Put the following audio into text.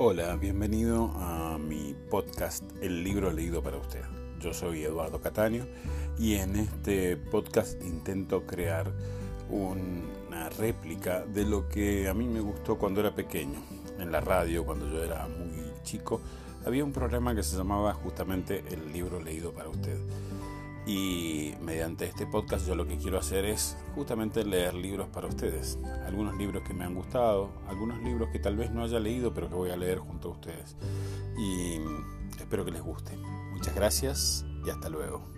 Hola, bienvenido a mi podcast El libro leído para usted. Yo soy Eduardo Cataño y en este podcast intento crear una réplica de lo que a mí me gustó cuando era pequeño. En la radio, cuando yo era muy chico, había un programa que se llamaba justamente El libro leído para usted. Y mediante este podcast yo lo que quiero hacer es justamente leer libros para ustedes. Algunos libros que me han gustado, algunos libros que tal vez no haya leído pero que voy a leer junto a ustedes. Y espero que les guste. Muchas gracias y hasta luego.